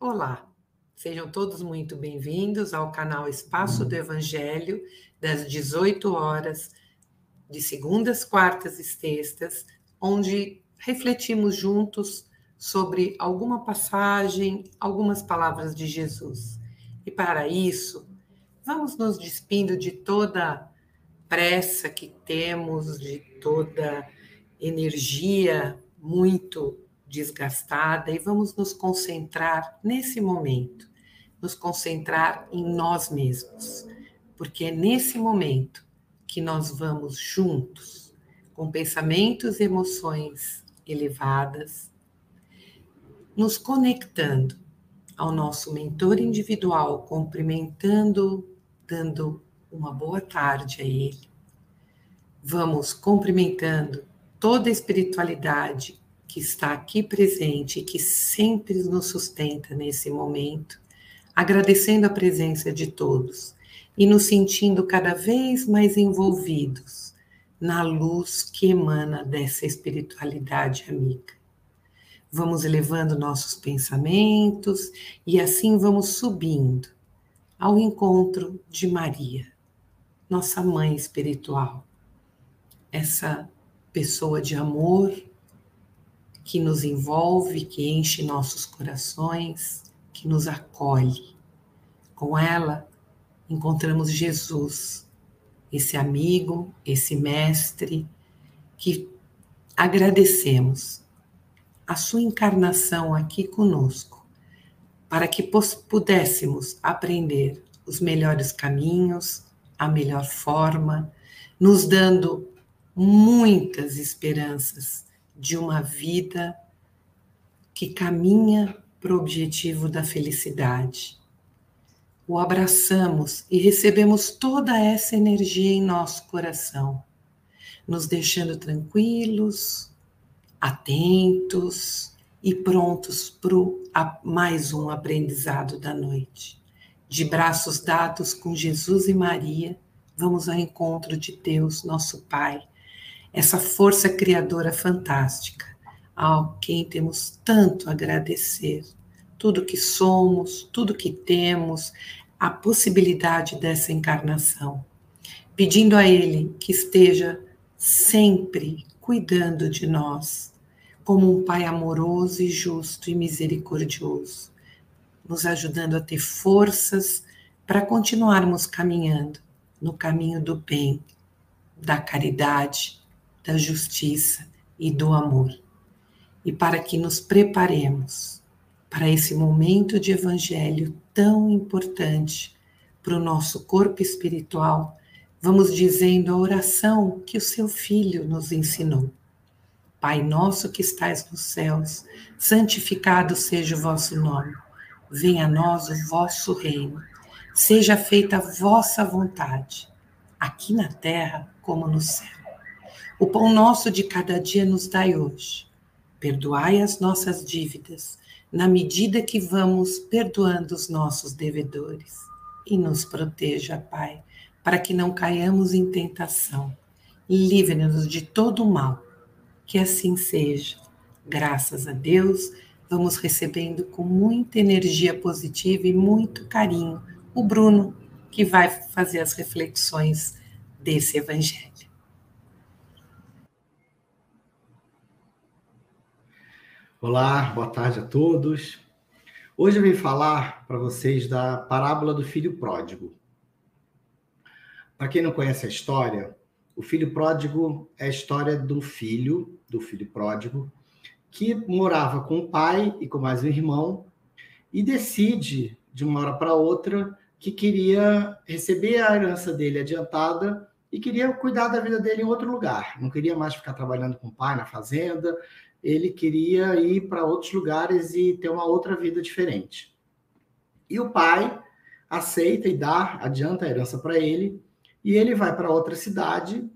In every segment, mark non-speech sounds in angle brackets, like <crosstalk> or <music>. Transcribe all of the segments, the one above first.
Olá, sejam todos muito bem-vindos ao canal Espaço do Evangelho, das 18 horas, de segundas, quartas e sextas, onde refletimos juntos sobre alguma passagem, algumas palavras de Jesus. E para isso, vamos nos despindo de toda pressa que temos, de toda energia muito desgastada e vamos nos concentrar nesse momento, nos concentrar em nós mesmos, porque é nesse momento que nós vamos juntos, com pensamentos e emoções elevadas, nos conectando ao nosso mentor individual, cumprimentando, dando uma boa tarde a ele. Vamos cumprimentando toda a espiritualidade que está aqui presente e que sempre nos sustenta nesse momento, agradecendo a presença de todos e nos sentindo cada vez mais envolvidos na luz que emana dessa espiritualidade amiga. Vamos elevando nossos pensamentos e assim vamos subindo ao encontro de Maria, nossa mãe espiritual, essa pessoa de amor que nos envolve, que enche nossos corações, que nos acolhe. Com ela, encontramos Jesus, esse amigo, esse mestre, que agradecemos a sua encarnação aqui conosco, para que pudéssemos aprender os melhores caminhos, a melhor forma, nos dando muitas esperanças de uma vida que caminha para o objetivo da felicidade. O abraçamos e recebemos toda essa energia em nosso coração, nos deixando tranquilos, atentos e prontos para mais um aprendizado da noite. De braços dados com Jesus e Maria, vamos ao encontro de Deus, nosso Pai essa força criadora fantástica, ao quem temos tanto a agradecer. Tudo que somos, tudo que temos, a possibilidade dessa encarnação. Pedindo a Ele que esteja sempre cuidando de nós, como um Pai amoroso e justo e misericordioso, nos ajudando a ter forças para continuarmos caminhando no caminho do bem, da caridade, da justiça e do amor. E para que nos preparemos para esse momento de evangelho tão importante para o nosso corpo espiritual, vamos dizendo a oração que o seu filho nos ensinou. Pai nosso que estais nos céus, santificado seja o vosso nome. Venha a nós o vosso reino. Seja feita a vossa vontade, aqui na terra como no céu. O pão nosso de cada dia nos dai hoje. Perdoai as nossas dívidas, na medida que vamos perdoando os nossos devedores. E nos proteja, Pai, para que não caiamos em tentação. Livre-nos de todo o mal. Que assim seja. Graças a Deus, vamos recebendo com muita energia positiva e muito carinho o Bruno, que vai fazer as reflexões desse evangelho. Olá, boa tarde a todos. Hoje eu vim falar para vocês da parábola do filho pródigo. Para quem não conhece a história, o filho pródigo é a história do filho, do filho pródigo, que morava com o pai e com mais um irmão e decide, de uma hora para outra, que queria receber a herança dele adiantada e queria cuidar da vida dele em outro lugar. Não queria mais ficar trabalhando com o pai na fazenda, ele queria ir para outros lugares e ter uma outra vida diferente. E o pai aceita e dá, adianta a herança para ele, e ele vai para outra cidade,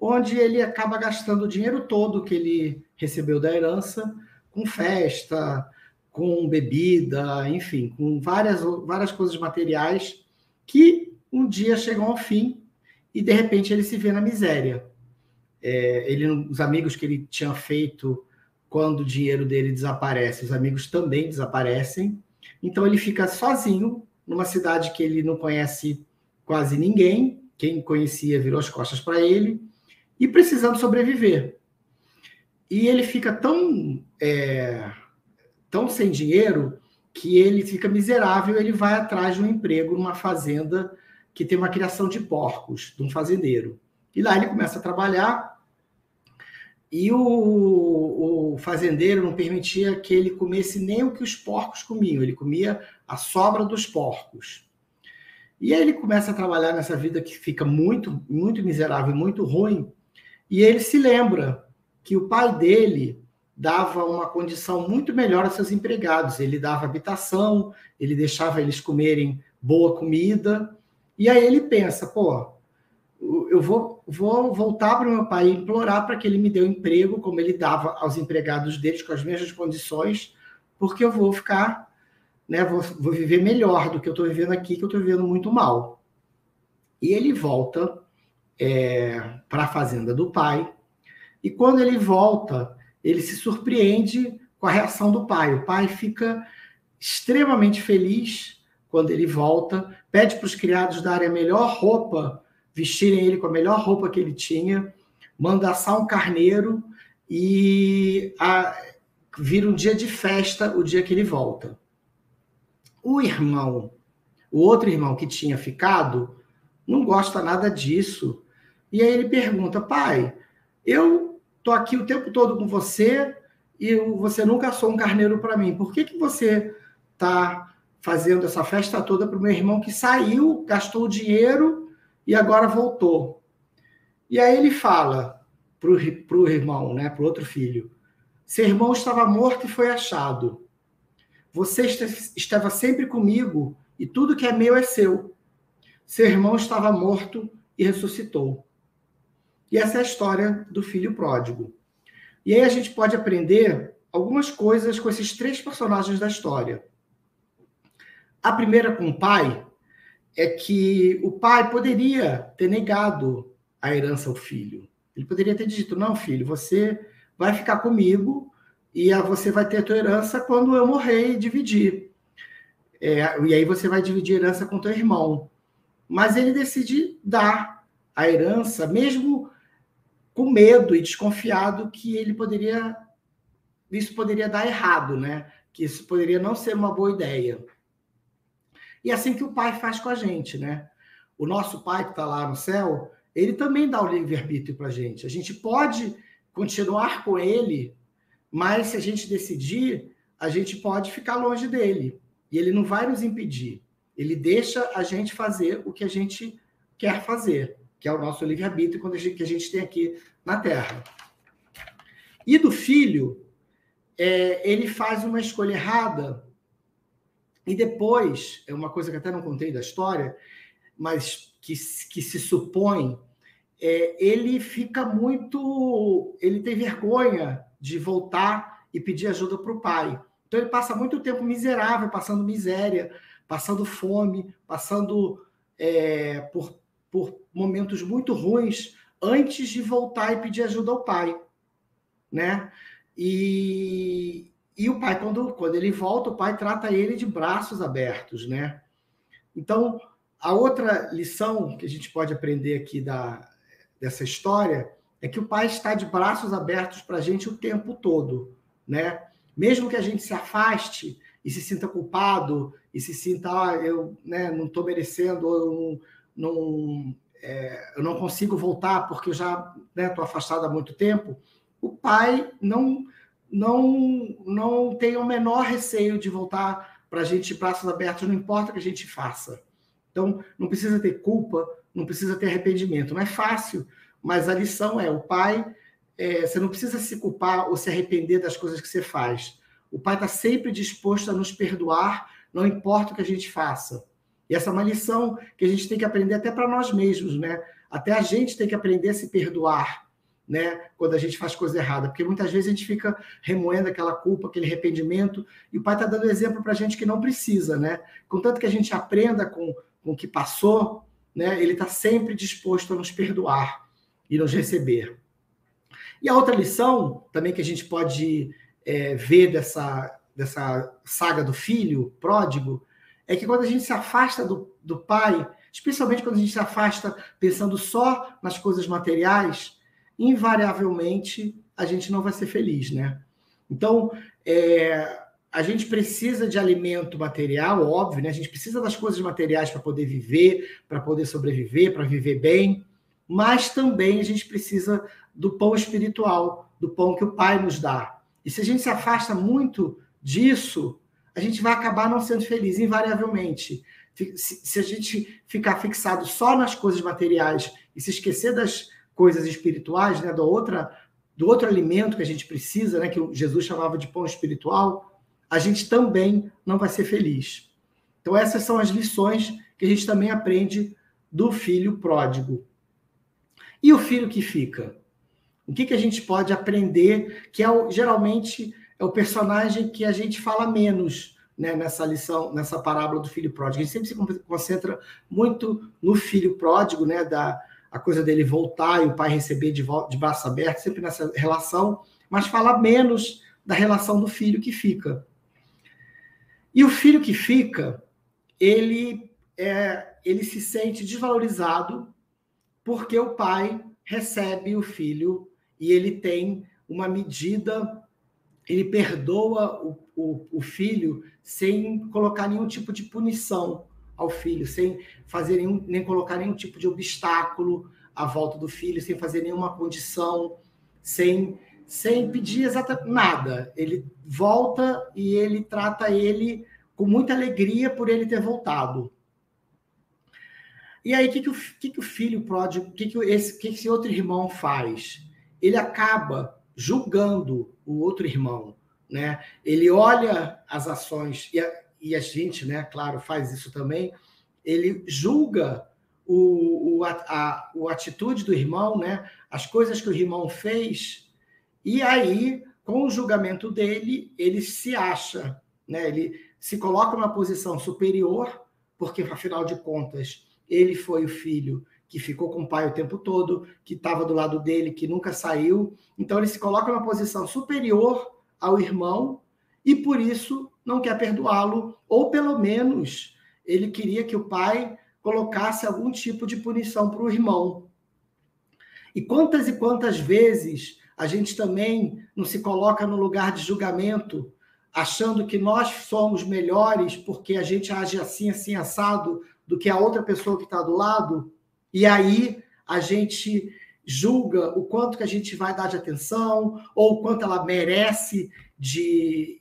onde ele acaba gastando o dinheiro todo que ele recebeu da herança com festa, com bebida, enfim, com várias, várias coisas materiais que um dia chegam ao fim e de repente ele se vê na miséria. É, ele, os amigos que ele tinha feito quando o dinheiro dele desaparece, os amigos também desaparecem. Então ele fica sozinho numa cidade que ele não conhece quase ninguém, quem conhecia virou as costas para ele, e precisando sobreviver. E ele fica tão, é, tão sem dinheiro que ele fica miserável, ele vai atrás de um emprego numa fazenda que tem uma criação de porcos, de um fazendeiro. E lá ele começa a trabalhar e o, o, fazendeiro não permitia que ele comesse nem o que os porcos comiam, ele comia a sobra dos porcos. E aí ele começa a trabalhar nessa vida que fica muito, muito miserável, muito ruim, e ele se lembra que o pai dele dava uma condição muito melhor a seus empregados. Ele dava habitação, ele deixava eles comerem boa comida. E aí ele pensa, pô, eu vou, vou voltar para o meu pai e implorar para que ele me dê um emprego, como ele dava aos empregados deles, com as mesmas condições, porque eu vou ficar, né, vou, vou viver melhor do que eu estou vivendo aqui, que eu estou vivendo muito mal. E ele volta é, para a fazenda do pai, e quando ele volta, ele se surpreende com a reação do pai. O pai fica extremamente feliz quando ele volta, pede para os criados darem a melhor roupa vestirem ele com a melhor roupa que ele tinha, manda assar um carneiro e a, vira um dia de festa o dia que ele volta. O irmão, o outro irmão que tinha ficado, não gosta nada disso. E aí ele pergunta: pai, eu tô aqui o tempo todo com você e você nunca assou um carneiro para mim. Por que, que você tá fazendo essa festa toda para o meu irmão que saiu, gastou o dinheiro e agora voltou. E aí ele fala para o irmão, né, para o outro filho: seu irmão estava morto e foi achado. Você estava sempre comigo e tudo que é meu é seu. Seu irmão estava morto e ressuscitou. E essa é a história do filho pródigo. E aí a gente pode aprender algumas coisas com esses três personagens da história. A primeira com o pai, é que o pai poderia ter negado a herança ao filho. Ele poderia ter dito: não, filho, você vai ficar comigo e você vai ter a tua herança quando eu morrer e dividir. É, e aí você vai dividir a herança com teu irmão. Mas ele decide dar a herança, mesmo com medo e desconfiado que ele poderia isso poderia dar errado, né? Que isso poderia não ser uma boa ideia. E é assim que o Pai faz com a gente, né? O nosso Pai que está lá no céu, ele também dá o livre-arbítrio para a gente. A gente pode continuar com ele, mas se a gente decidir, a gente pode ficar longe dele. E ele não vai nos impedir. Ele deixa a gente fazer o que a gente quer fazer, que é o nosso livre-arbítrio que a gente tem aqui na Terra. E do filho, é, ele faz uma escolha errada e depois, é uma coisa que até não contei da história, mas que, que se supõe, é, ele fica muito. Ele tem vergonha de voltar e pedir ajuda para o pai. Então ele passa muito tempo miserável, passando miséria, passando fome, passando é, por, por momentos muito ruins antes de voltar e pedir ajuda ao pai, né? E, e o pai, quando, quando ele volta, o pai trata ele de braços abertos, né? Então, a outra lição que a gente pode aprender aqui da, dessa história é que o pai está de braços abertos para a gente o tempo todo, né? Mesmo que a gente se afaste e se sinta culpado e se sinta, ah, eu né, não estou merecendo, eu não, não, é, eu não consigo voltar porque eu já estou né, afastado há muito tempo, o pai não não, não tenha o menor receio de voltar para a gente de braços abertos, não importa o que a gente faça. Então, não precisa ter culpa, não precisa ter arrependimento. Não é fácil, mas a lição é: o pai, é, você não precisa se culpar ou se arrepender das coisas que você faz. O pai está sempre disposto a nos perdoar, não importa o que a gente faça. E essa é uma lição que a gente tem que aprender até para nós mesmos, né? Até a gente tem que aprender a se perdoar né, quando a gente faz coisa errada, porque muitas vezes a gente fica remoendo aquela culpa, aquele arrependimento, e o pai está dando exemplo para a gente que não precisa, né? Contanto que a gente aprenda com, com o que passou, né, ele está sempre disposto a nos perdoar e nos receber. E a outra lição também que a gente pode é, ver dessa, dessa saga do filho pródigo é que quando a gente se afasta do, do pai, especialmente quando a gente se afasta pensando só nas coisas materiais, invariavelmente a gente não vai ser feliz, né? Então, é, a gente precisa de alimento material, óbvio, né? A gente precisa das coisas materiais para poder viver, para poder sobreviver, para viver bem, mas também a gente precisa do pão espiritual, do pão que o Pai nos dá. E se a gente se afasta muito disso, a gente vai acabar não sendo feliz, invariavelmente. Se, a gente ficar fixado só nas coisas materiais e se esquecer das coisas espirituais, né, do, outra, do outro alimento que a gente precisa, né, que Jesus chamava de pão espiritual, a gente também não vai ser feliz. Então, essas são as lições que a gente também aprende do filho pródigo. E o filho que fica? O que, que a gente pode aprender, que é o, geralmente é o personagem que a gente fala menos né, nessa lição, nessa parábola do filho pródigo. A gente sempre se concentra muito no filho pródigo, né, da a coisa dele voltar e o pai receber de, de braços abertos, sempre nessa relação, mas fala menos da relação do filho que fica. E o filho que fica, ele é, ele se sente desvalorizado porque o pai recebe o filho e ele tem uma medida, ele perdoa o, o, o filho sem colocar nenhum tipo de punição ao filho, sem fazer nenhum, nem colocar nenhum tipo de obstáculo à volta do filho, sem fazer nenhuma condição, sem, sem pedir exatamente nada. Ele volta e ele trata ele com muita alegria por ele ter voltado. E aí, o que, que, o, que, que o filho pródigo, o que, que, esse, que, que esse outro irmão faz? Ele acaba julgando o outro irmão, né? Ele olha as ações, e a, e a gente, né, claro, faz isso também, ele julga o, o, a, a, a atitude do irmão, né? As coisas que o irmão fez, e aí, com o julgamento dele, ele se acha, né? Ele se coloca numa posição superior, porque, afinal de contas, ele foi o filho que ficou com o pai o tempo todo, que estava do lado dele, que nunca saiu. Então ele se coloca numa posição superior ao irmão e por isso não quer perdoá-lo, ou pelo menos ele queria que o pai colocasse algum tipo de punição para o irmão. E quantas e quantas vezes a gente também não se coloca no lugar de julgamento, achando que nós somos melhores porque a gente age assim, assim, assado, do que a outra pessoa que está do lado, e aí a gente julga o quanto que a gente vai dar de atenção, ou o quanto ela merece de,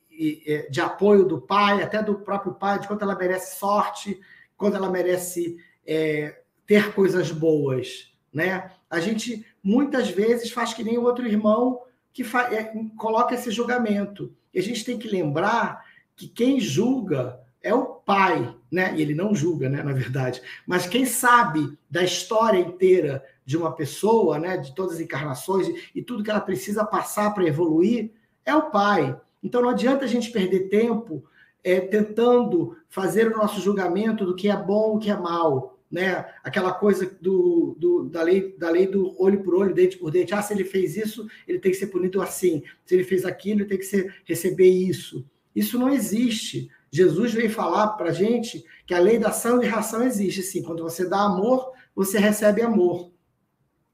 de apoio do pai, até do próprio pai, de quanto ela merece sorte, quanto ela merece é, ter coisas boas. Né? A gente muitas vezes faz que nem o outro irmão que é, coloca esse julgamento. E a gente tem que lembrar que quem julga é o pai, né? E ele não julga, né, na verdade. Mas quem sabe da história inteira de uma pessoa, né, de todas as encarnações e tudo que ela precisa passar para evoluir, é o pai. Então não adianta a gente perder tempo é, tentando fazer o nosso julgamento do que é bom, o que é mal, né? Aquela coisa do, do, da, lei, da lei do olho por olho, dente por dente. Ah, se ele fez isso, ele tem que ser punido assim. Se ele fez aquilo, ele tem que ser, receber isso. Isso não existe. Jesus veio falar para a gente que a lei da ação e reação existe. Sim, quando você dá amor, você recebe amor.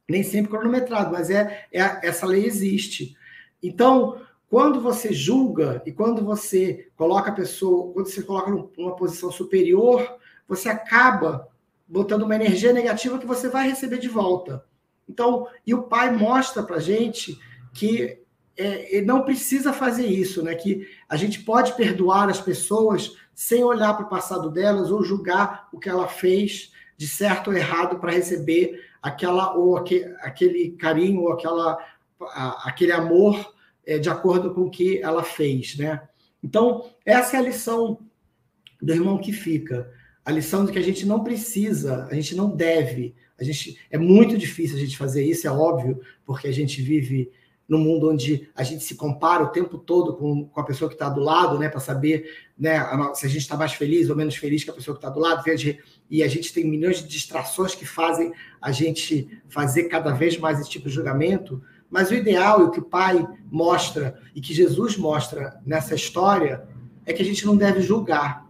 Nem sempre cronometrado, mas é, é essa lei existe. Então, quando você julga e quando você coloca a pessoa, quando você coloca numa posição superior, você acaba botando uma energia negativa que você vai receber de volta. Então, e o pai mostra para gente que é, não precisa fazer isso, né? Que a gente pode perdoar as pessoas sem olhar para o passado delas ou julgar o que ela fez de certo ou errado para receber aquela ou aquele, aquele carinho ou aquela, a, aquele amor é, de acordo com o que ela fez, né? Então, essa é a lição do irmão que fica. A lição de que a gente não precisa, a gente não deve, a gente é muito difícil a gente fazer isso, é óbvio, porque a gente vive no mundo onde a gente se compara o tempo todo com, com a pessoa que está do lado, né, para saber né, se a gente está mais feliz ou menos feliz que a pessoa que está do lado, e a gente tem milhões de distrações que fazem a gente fazer cada vez mais esse tipo de julgamento. Mas o ideal e o que o Pai mostra e que Jesus mostra nessa história é que a gente não deve julgar,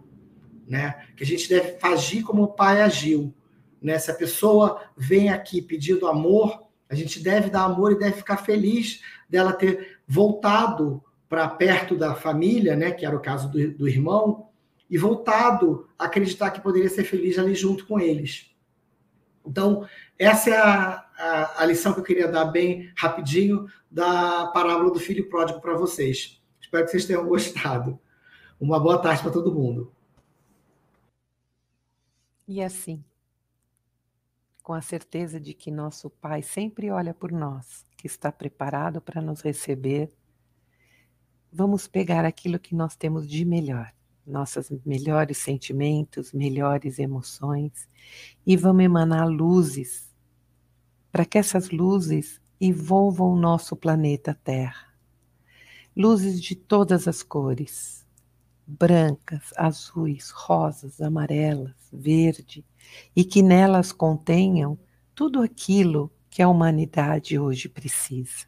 né? Que a gente deve agir como o pai agiu, né? Se a pessoa vem aqui pedindo amor, a gente deve dar amor e deve ficar feliz dela ter voltado para perto da família, né? Que era o caso do, do irmão, e voltado a acreditar que poderia ser feliz ali junto com eles. Então, essa é a, a, a, lição que eu queria dar bem rapidinho da parábola do filho pródigo para vocês. Espero que vocês tenham <laughs> gostado. Uma boa tarde para todo mundo. E assim, com a certeza de que nosso Pai sempre olha por nós, que está preparado para nos receber, vamos pegar aquilo que nós temos de melhor nossos melhores sentimentos, melhores emoções e vamos emanar luzes para que essas luzes envolvam o nosso planeta Terra. Luzes de todas as cores, brancas, azuis, rosas, amarelas, verde, e que nelas contenham tudo aquilo que a humanidade hoje precisa.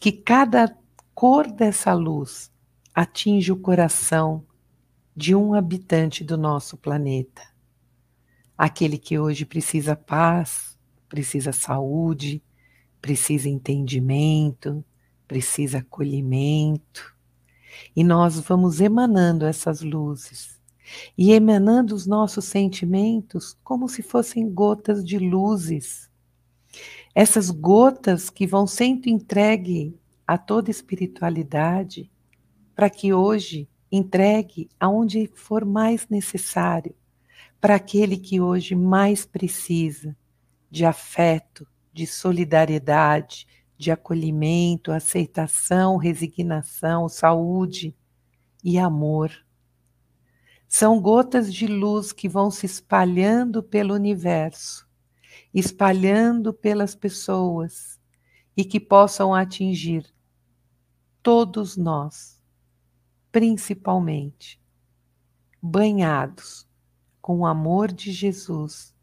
Que cada cor dessa luz atinja o coração de um habitante do nosso planeta. Aquele que hoje precisa paz, precisa saúde, precisa entendimento, precisa acolhimento. E nós vamos emanando essas luzes e emanando os nossos sentimentos como se fossem gotas de luzes. Essas gotas que vão sendo entregue a toda espiritualidade, para que hoje Entregue aonde for mais necessário para aquele que hoje mais precisa de afeto, de solidariedade, de acolhimento, aceitação, resignação, saúde e amor. São gotas de luz que vão se espalhando pelo universo, espalhando pelas pessoas e que possam atingir todos nós principalmente banhados com o amor de Jesus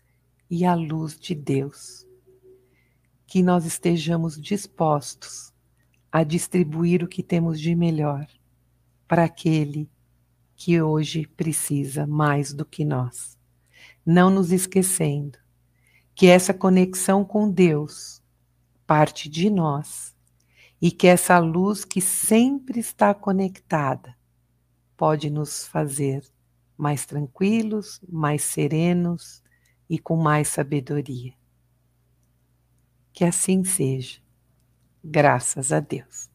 e a luz de Deus. Que nós estejamos dispostos a distribuir o que temos de melhor para aquele que hoje precisa mais do que nós. Não nos esquecendo que essa conexão com Deus parte de nós e que essa luz que sempre está conectada pode nos fazer mais tranquilos, mais serenos e com mais sabedoria. Que assim seja, graças a Deus.